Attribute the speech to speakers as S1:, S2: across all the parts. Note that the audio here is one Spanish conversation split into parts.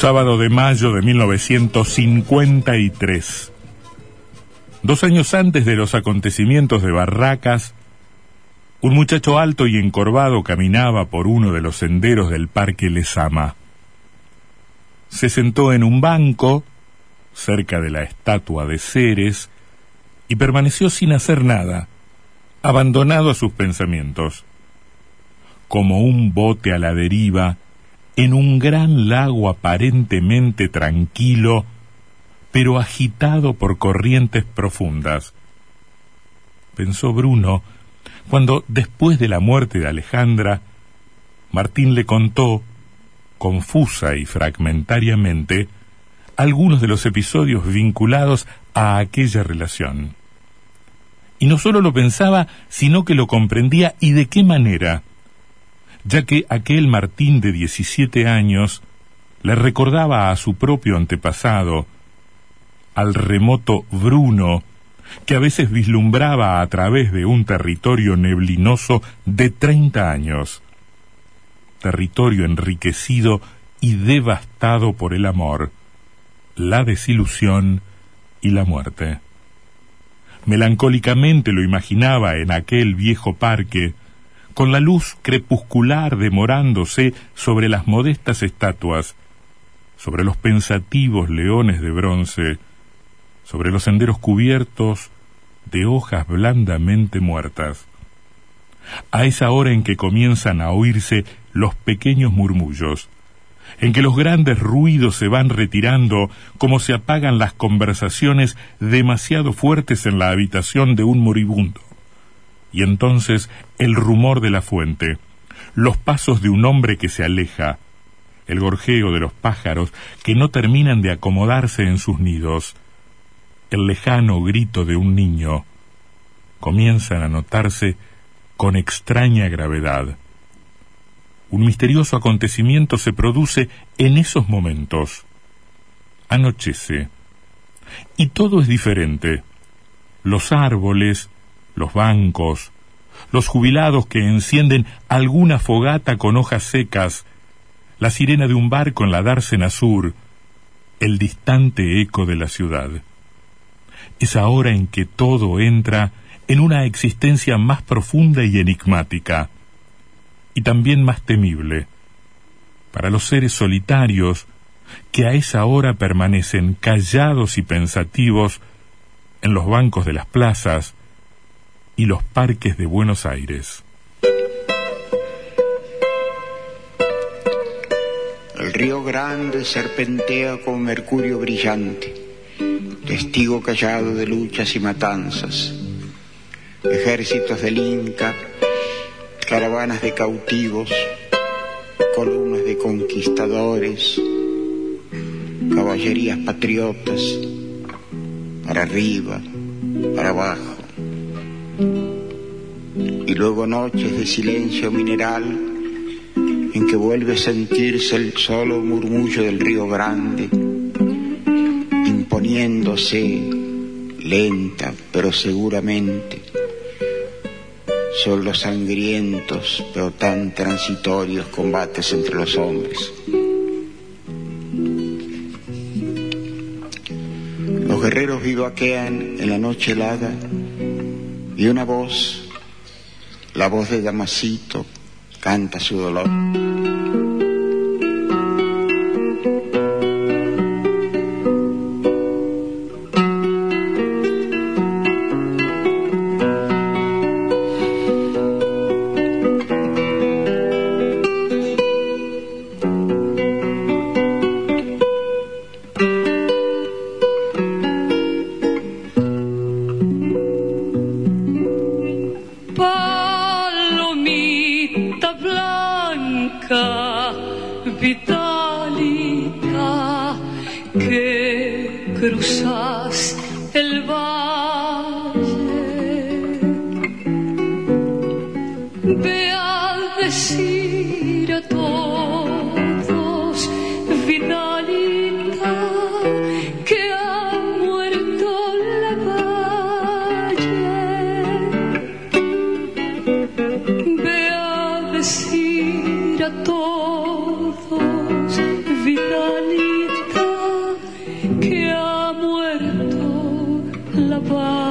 S1: Sábado de mayo de 1953. Dos años antes de los acontecimientos de Barracas, un muchacho alto y encorvado caminaba por uno de los senderos del Parque Lesama. Se sentó en un banco, cerca de la estatua de Ceres, y permaneció sin hacer nada, abandonado a sus pensamientos. Como un bote a la deriva, en un gran lago aparentemente tranquilo, pero agitado por corrientes profundas. Pensó Bruno cuando, después de la muerte de Alejandra, Martín le contó, confusa y fragmentariamente, algunos de los episodios vinculados a aquella relación. Y no solo lo pensaba, sino que lo comprendía y de qué manera ya que aquel Martín de 17 años le recordaba a su propio antepasado, al remoto Bruno, que a veces vislumbraba a través de un territorio neblinoso de 30 años, territorio enriquecido y devastado por el amor, la desilusión y la muerte. Melancólicamente lo imaginaba en aquel viejo parque, con la luz crepuscular demorándose sobre las modestas estatuas, sobre los pensativos leones de bronce, sobre los senderos cubiertos de hojas blandamente muertas. A esa hora en que comienzan a oírse los pequeños murmullos, en que los grandes ruidos se van retirando como se apagan las conversaciones demasiado fuertes en la habitación de un moribundo y entonces el rumor de la fuente, los pasos de un hombre que se aleja, el gorjeo de los pájaros que no terminan de acomodarse en sus nidos, el lejano grito de un niño, comienzan a notarse con extraña gravedad. Un misterioso acontecimiento se produce en esos momentos. Anochece. Y todo es diferente. Los árboles, los bancos, los jubilados que encienden alguna fogata con hojas secas, la sirena de un barco en la dársena sur, el distante eco de la ciudad. Es ahora en que todo entra en una existencia más profunda y enigmática, y también más temible, para los seres solitarios que a esa hora permanecen callados y pensativos en los bancos de las plazas, y los parques de Buenos Aires.
S2: El río Grande serpentea con mercurio brillante, testigo callado de luchas y matanzas, ejércitos del Inca, caravanas de cautivos, columnas de conquistadores, caballerías patriotas, para arriba, para abajo y luego noches de silencio mineral en que vuelve a sentirse el solo murmullo del río grande, imponiéndose lenta pero seguramente son los sangrientos pero tan transitorios combates entre los hombres. Los guerreros vivaquean en la noche helada y una voz, la voz de Damasito, canta su dolor.
S3: Vitalica, Vitalica, que cruzas el valle. Ve a decir a todos todos, Vitalita, que ha muerto la
S4: paz.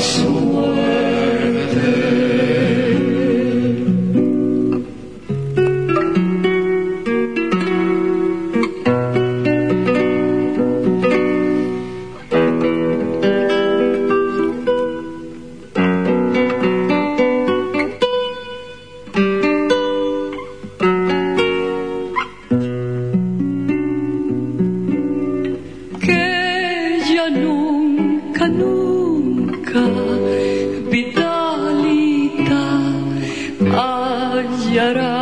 S4: Jesús. lloró.